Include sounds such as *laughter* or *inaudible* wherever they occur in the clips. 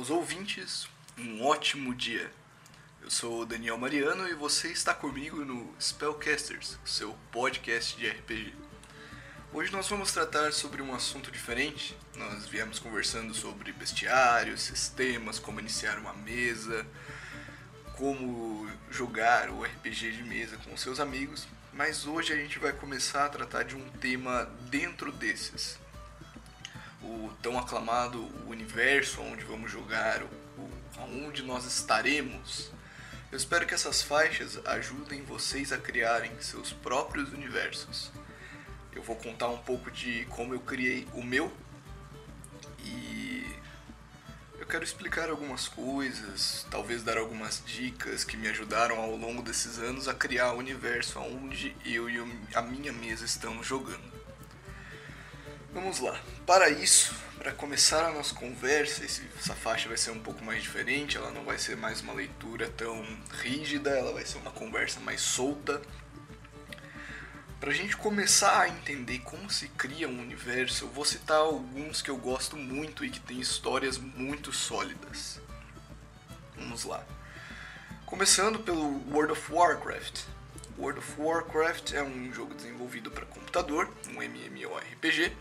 aos ouvintes, um ótimo dia. Eu sou o Daniel Mariano e você está comigo no Spellcasters, seu podcast de RPG. Hoje nós vamos tratar sobre um assunto diferente. Nós viemos conversando sobre bestiários, sistemas, como iniciar uma mesa, como jogar o RPG de mesa com seus amigos, mas hoje a gente vai começar a tratar de um tema dentro desses, o tão aclamado universo onde vamos jogar, o, onde nós estaremos. Eu espero que essas faixas ajudem vocês a criarem seus próprios universos. Eu vou contar um pouco de como eu criei o meu e eu quero explicar algumas coisas, talvez dar algumas dicas que me ajudaram ao longo desses anos a criar o universo onde eu e a minha mesa estamos jogando. Vamos lá. Para isso, para começar a nossa conversa, essa faixa vai ser um pouco mais diferente, ela não vai ser mais uma leitura tão rígida, ela vai ser uma conversa mais solta. Para a gente começar a entender como se cria um universo, eu vou citar alguns que eu gosto muito e que têm histórias muito sólidas. Vamos lá. Começando pelo World of Warcraft. World of Warcraft é um jogo desenvolvido para computador, um MMORPG,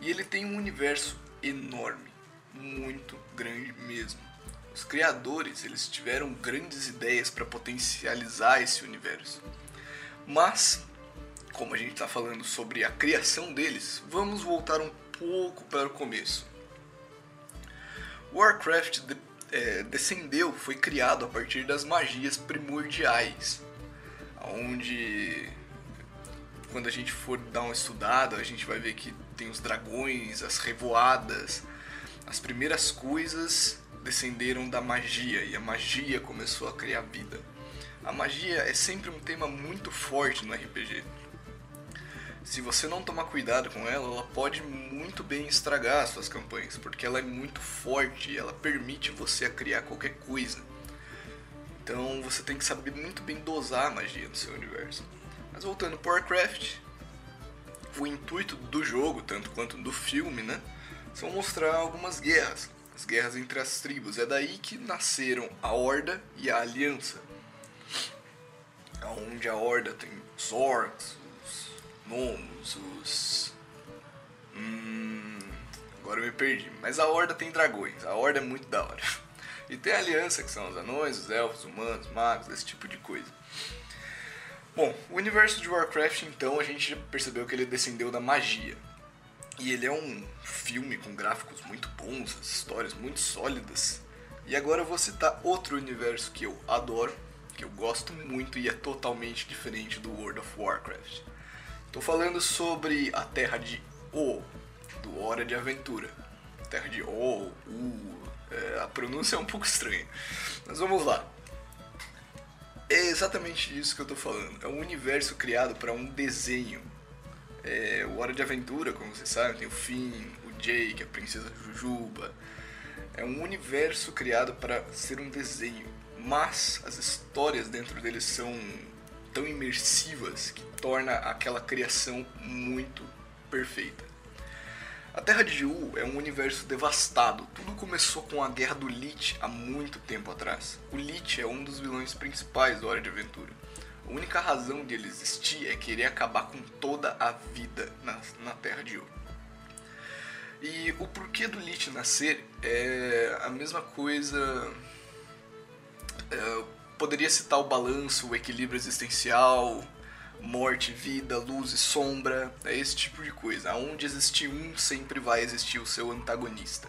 e ele tem um universo enorme, muito grande mesmo. Os criadores, eles tiveram grandes ideias para potencializar esse universo. Mas, como a gente está falando sobre a criação deles, vamos voltar um pouco para o começo. Warcraft de, é, descendeu, foi criado a partir das magias primordiais, onde quando a gente for dar uma estudada, a gente vai ver que tem os dragões, as revoadas. As primeiras coisas descenderam da magia e a magia começou a criar vida. A magia é sempre um tema muito forte no RPG. Se você não tomar cuidado com ela, ela pode muito bem estragar as suas campanhas, porque ela é muito forte e ela permite você a criar qualquer coisa. Então você tem que saber muito bem dosar a magia no seu universo. Mas voltando para Warcraft, o intuito do jogo, tanto quanto do filme, né, são mostrar algumas guerras, as guerras entre as tribos. É daí que nasceram a Horda e a Aliança. Onde a Horda tem os Orcs, os Gnomos, os... Hum, agora eu me perdi. Mas a Horda tem dragões, a Horda é muito da hora. *laughs* E tem a Aliança, que são os anões, os elfos, humanos, magos, esse tipo de coisa. Bom, o universo de Warcraft, então, a gente percebeu que ele descendeu da magia. E ele é um filme com gráficos muito bons, histórias muito sólidas. E agora eu vou citar outro universo que eu adoro, que eu gosto muito e é totalmente diferente do World of Warcraft. Estou falando sobre a Terra de O, do Hora de Aventura. Terra de O, U, é, a pronúncia é um pouco estranha. Mas vamos lá. É exatamente isso que eu tô falando. É um universo criado para um desenho. É, o Hora de Aventura, como vocês sabem, tem o Finn, o Jake, a Princesa Jujuba. É um universo criado para ser um desenho, mas as histórias dentro dele são tão imersivas que torna aquela criação muito perfeita. A Terra de Ju é um universo devastado. Tudo começou com a Guerra do Lich há muito tempo atrás. O Lich é um dos vilões principais do Hora de Aventura. A única razão de ele existir é querer acabar com toda a vida na, na Terra de Ju. E o porquê do Lich nascer é a mesma coisa. É, poderia citar o balanço, o equilíbrio existencial, morte, vida, luz e sombra, é esse tipo de coisa. Onde existir um, sempre vai existir o seu antagonista.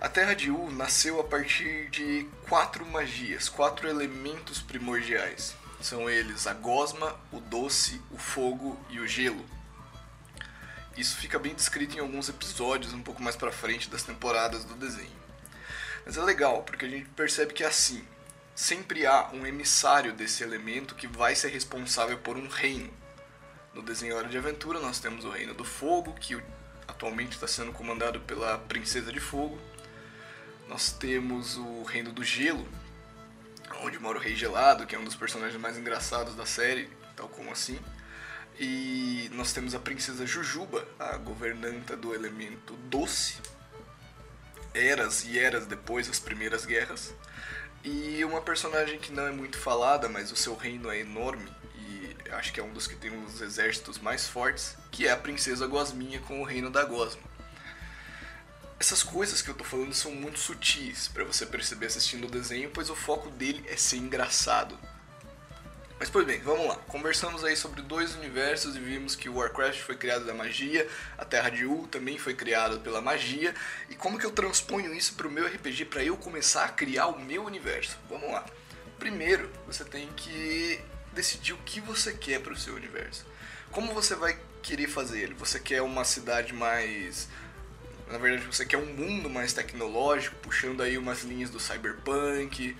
A Terra de U nasceu a partir de quatro magias, quatro elementos primordiais. São eles a gosma, o doce, o fogo e o gelo. Isso fica bem descrito em alguns episódios um pouco mais para frente das temporadas do desenho. Mas é legal, porque a gente percebe que é assim, sempre há um emissário desse elemento que vai ser responsável por um reino. No desenho Hora de Aventura nós temos o Reino do Fogo, que atualmente está sendo comandado pela Princesa de Fogo. Nós temos o Reino do Gelo, onde mora o Rei Gelado, que é um dos personagens mais engraçados da série, tal como assim. E nós temos a Princesa Jujuba, a governanta do elemento doce. eras e eras depois das primeiras guerras. E uma personagem que não é muito falada, mas o seu reino é enorme e acho que é um dos que tem dos exércitos mais fortes, que é a princesa Gosminha com o reino da Gosma. Essas coisas que eu tô falando são muito sutis para você perceber assistindo o desenho, pois o foco dele é ser engraçado. Mas pois bem, vamos lá. Conversamos aí sobre dois universos e vimos que o Warcraft foi criado da magia, a Terra de Ul também foi criada pela magia, e como que eu transponho isso para o meu RPG para eu começar a criar o meu universo? Vamos lá. Primeiro, você tem que decidir o que você quer para o seu universo. Como você vai querer fazer ele? Você quer uma cidade mais na verdade, você quer um mundo mais tecnológico, puxando aí umas linhas do cyberpunk,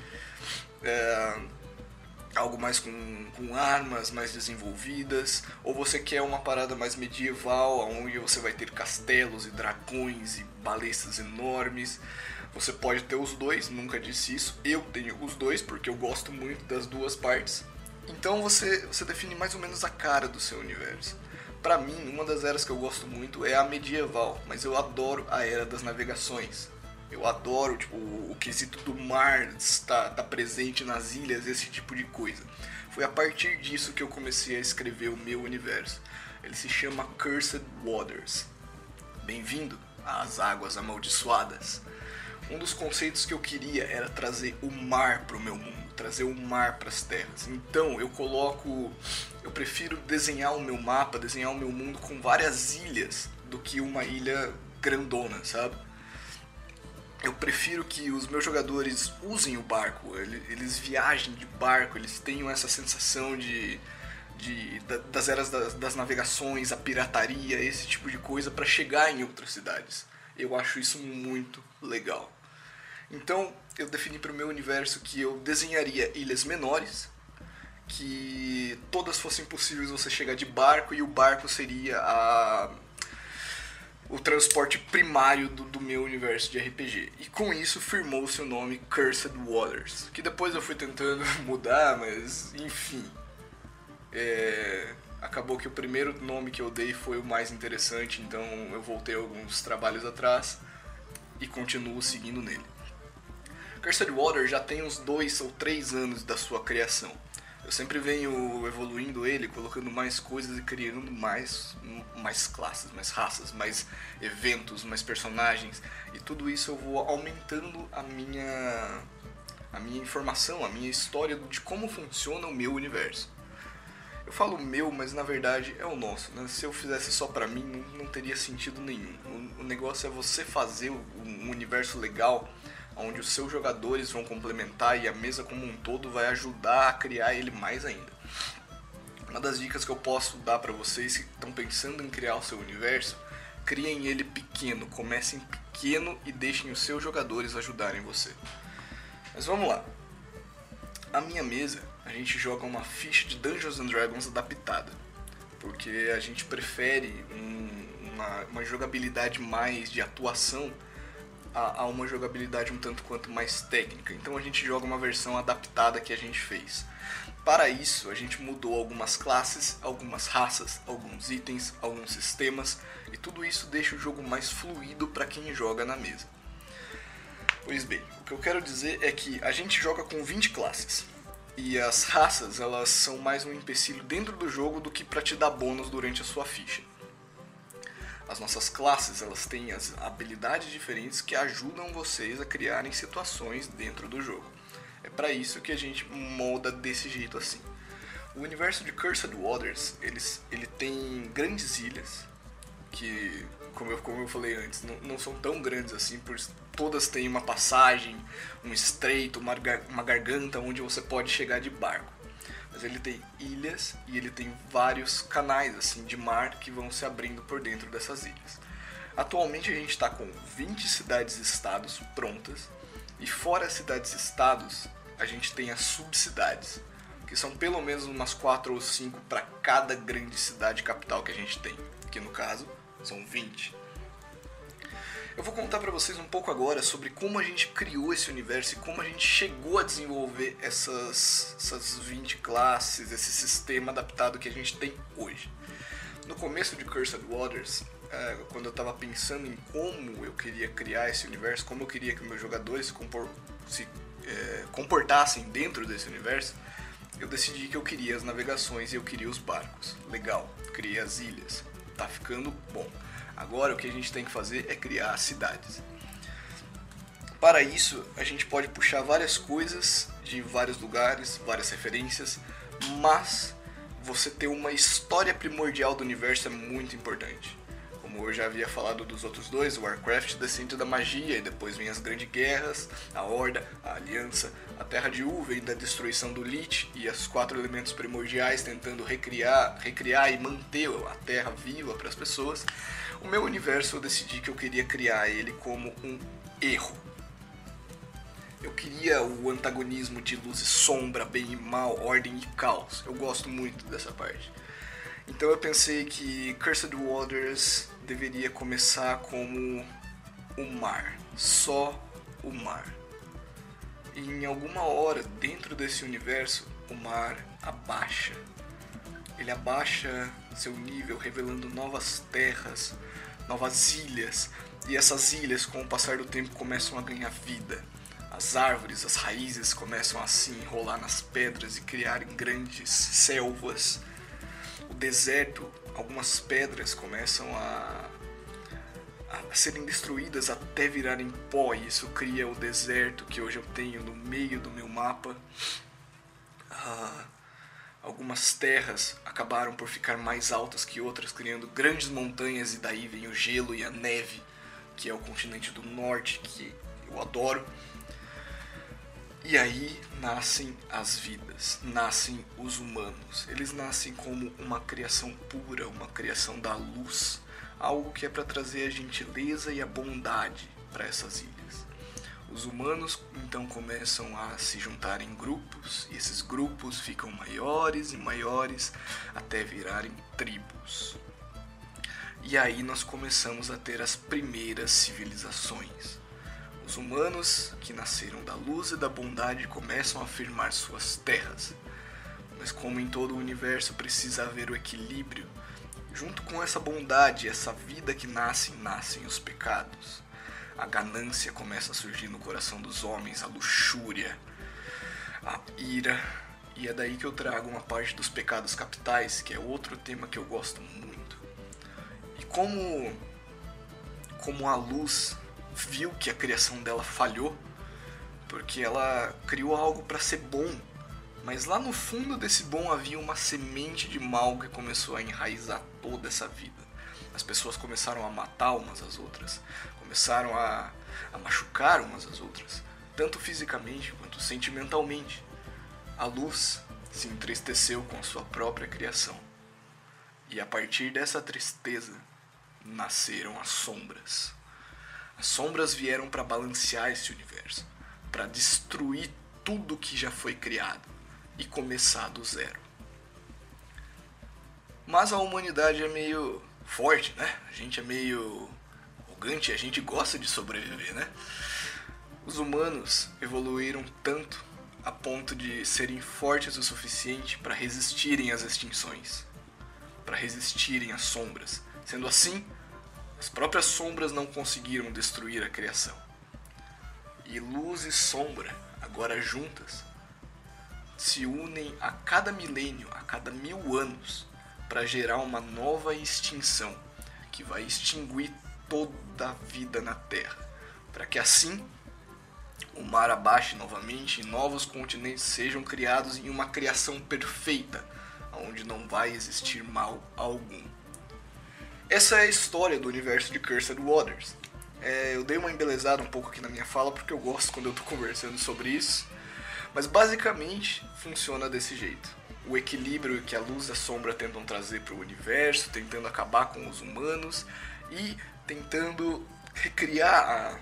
é, algo mais com, com armas mais desenvolvidas, ou você quer uma parada mais medieval, onde você vai ter castelos e dragões e balestas enormes. Você pode ter os dois, nunca disse isso. Eu tenho os dois porque eu gosto muito das duas partes. Então você, você define mais ou menos a cara do seu universo. Para mim, uma das eras que eu gosto muito é a medieval, mas eu adoro a era das navegações. Eu adoro tipo, o, quesito do mar estar presente nas ilhas, esse tipo de coisa. Foi a partir disso que eu comecei a escrever o meu universo. Ele se chama Cursed Waters. Bem-vindo às águas amaldiçoadas. Um dos conceitos que eu queria era trazer o mar para o meu mundo, trazer o mar para as terras. Então eu coloco, eu prefiro desenhar o meu mapa, desenhar o meu mundo com várias ilhas do que uma ilha grandona, sabe? Eu prefiro que os meus jogadores usem o barco, eles viajem de barco, eles tenham essa sensação de, de das eras das, das, navegações, a pirataria, esse tipo de coisa para chegar em outras cidades. Eu acho isso muito legal. Então eu defini para o meu universo que eu desenharia ilhas menores, que todas fossem possíveis você chegar de barco e o barco seria a o transporte primário do, do, meu universo de RPG. E com isso firmou seu nome Cursed Waters, que depois eu fui tentando *laughs* mudar, mas enfim. É, acabou que o primeiro nome que eu dei foi o mais interessante, então eu voltei alguns trabalhos atrás e continuo seguindo nele. Cursed Waters já tem uns dois ou três anos da sua criação. Eu sempre venho evoluindo ele, colocando mais coisas e criando mais, mais classes, mais raças, mais eventos, mais personagens. E tudo isso eu vou aumentando a minha, a minha informação, a minha história de como funciona o meu universo. Eu falo meu, mas na verdade é o nosso. Né? Se eu fizesse só pra mim, não, não teria sentido nenhum. O, o negócio é você fazer um universo legal onde os seus jogadores vão complementar e a mesa como um todo vai ajudar a criar ele mais ainda. Uma das dicas que eu posso dar para vocês que estão pensando em criar o seu universo, criem ele pequeno, comecem pequeno e deixem os seus jogadores ajudarem você. Mas vamos lá. A minha mesa, a gente joga uma ficha de Dungeons and Dragons adaptada, porque a gente prefere um, uma, uma jogabilidade mais de atuação a, a, uma jogabilidade um tanto quanto mais técnica. Então a gente joga uma versão adaptada que a gente fez. Para isso, a gente mudou algumas classes, algumas raças, alguns itens, alguns sistemas, e tudo isso deixa o jogo mais fluido para quem joga na mesa. Pois bem, o que eu quero dizer é que a gente joga com 20 classes. E as raças, elas são mais um empecilho dentro do jogo do que para te dar bônus durante a sua ficha as nossas classes elas têm as habilidades diferentes que ajudam vocês a criarem situações dentro do jogo. É para isso que a gente molda desse jeito assim. O universo de Cursed Waters eles, ele tem grandes ilhas que, como eu, como eu falei antes, não, não são tão grandes assim, por todas têm uma passagem, um estreito, uma, uma garganta onde você pode chegar de barco mas ele tem ilhas e ele tem vários canais assim de mar que vão se abrindo por dentro dessas ilhas. Atualmente a gente está com 20 cidades-estados prontas e fora as cidades-estados a gente tem as subcidades, que são pelo menos umas 4 ou 5 para cada grande cidade capital que a gente tem, que no caso são 20. Eu vou contar para vocês um pouco agora sobre como a gente criou esse universo e como a gente chegou a desenvolver essas, essas 20 classes, esse sistema adaptado que a gente tem hoje. No começo de Cursed Waters, é, quando eu estava pensando em como eu queria criar esse universo, como eu queria que meus jogadores se, compor se é, comportassem dentro desse universo, eu decidi que eu queria as navegações e eu queria os barcos. Legal, criei as ilhas. Tá ficando bom. Agora o que a gente tem que fazer é criar cidades. Para isso, a gente pode puxar várias coisas de vários lugares, várias referências, mas você ter uma história primordial do universo é muito importante. Como eu já havia falado dos outros dois, Warcraft descende da magia e depois vem as grandes guerras, a Horda, a Aliança, a Terra de U vem da destruição do Lich e os quatro elementos primordiais tentando recriar, recriar e manter a Terra viva para as pessoas. O meu universo eu decidi que eu queria criar ele como um erro. Eu queria o antagonismo de luz e sombra, bem e mal, ordem e caos. Eu gosto muito dessa parte. Então eu pensei que Cursed Waters deveria começar como o mar, só o mar. E em alguma hora dentro desse universo, o mar abaixa. Ele abaixa seu nível, revelando novas terras, novas ilhas, e essas ilhas, com o passar do tempo, começam a ganhar vida. As árvores, as raízes começam a se enrolar nas pedras e criarem grandes selvas. O deserto, algumas pedras começam a, a serem destruídas até virarem pó, e isso cria o deserto que hoje eu tenho no meio do meu mapa. Ah, algumas terras acabaram por ficar mais altas que outras, criando grandes montanhas, e daí vem o gelo e a neve, que é o continente do norte, que eu adoro. E aí nascem as vidas, nascem os humanos. Eles nascem como uma criação pura, uma criação da luz, algo que é para trazer a gentileza e a bondade para essas ilhas. Os humanos então começam a se juntar em grupos, e esses grupos ficam maiores e maiores até virarem tribos. E aí nós começamos a ter as primeiras civilizações os humanos que nasceram da luz e da bondade começam a afirmar suas terras. Mas como em todo o universo precisa haver o equilíbrio, junto com essa bondade, essa vida que nasce, nascem os pecados. A ganância começa a surgir no coração dos homens, a luxúria, a ira, e é daí que eu trago uma parte dos pecados capitais, que é outro tema que eu gosto muito. E como como a luz viu que a criação dela falhou, porque ela criou algo para ser bom, mas lá no fundo desse bom havia uma semente de mal que começou a enraizar toda essa vida. As pessoas começaram a matar umas às outras, começaram a, a machucar umas às outras, tanto fisicamente quanto sentimentalmente. A luz se entristeceu com a sua própria criação. E a partir dessa tristeza nasceram as sombras. As sombras vieram para balancear esse universo, para destruir tudo que já foi criado e começar do zero. Mas a humanidade é meio forte, né? A gente é meio arrogante, a gente gosta de sobreviver, né? Os humanos evoluíram tanto a ponto de serem fortes o suficiente para resistirem às extinções, para resistirem às sombras. Sendo assim, as próprias sombras não conseguiram destruir a criação. E luz e sombra, agora juntas, se unem a cada milênio, a cada mil anos, para gerar uma nova extinção que vai extinguir toda a vida na Terra, para que assim o mar abaixe novamente e novos continentes sejam criados em uma criação perfeita, onde não vai existir mal algum. Essa é a história do universo de Cursed Waters. É, eu dei uma embelezada um pouco aqui na minha fala porque eu gosto quando eu tô *laughs* conversando sobre isso. Mas basicamente funciona desse jeito. O equilíbrio que a luz e a sombra tentam trazer para o universo, tentando acabar com os humanos e tentando recriar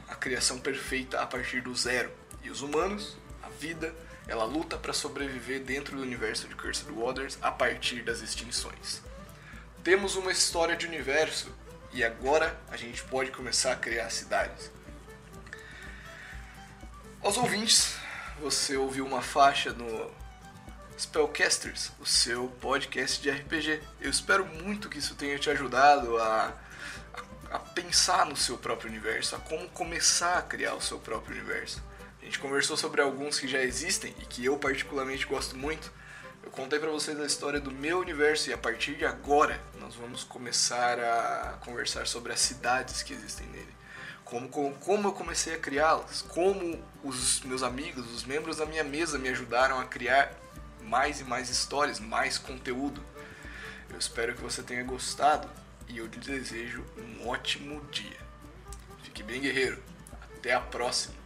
a, a criação perfeita a partir do zero. E os humanos, a vida, ela luta para sobreviver dentro do universo de Cursed Waters a partir das extinções temos uma história de universo e agora a gente pode começar a criar cidades. Aos ouvintes, você ouviu uma faixa no Spellcasters, o seu podcast de RPG. Eu espero muito que isso tenha te ajudado a, a a pensar no seu próprio universo, a como começar a criar o seu próprio universo. A gente conversou sobre alguns que já existem e que eu particularmente gosto muito. Eu contei para vocês a história do meu universo e a partir de agora nós vamos começar a conversar sobre as cidades que existem nele. Como, como, como eu comecei a criá-las, como os meus amigos, os membros da minha mesa me ajudaram a criar mais e mais histórias, mais conteúdo. Eu espero que você tenha gostado e eu lhe desejo um ótimo dia. Fique bem, guerreiro. Até a próxima.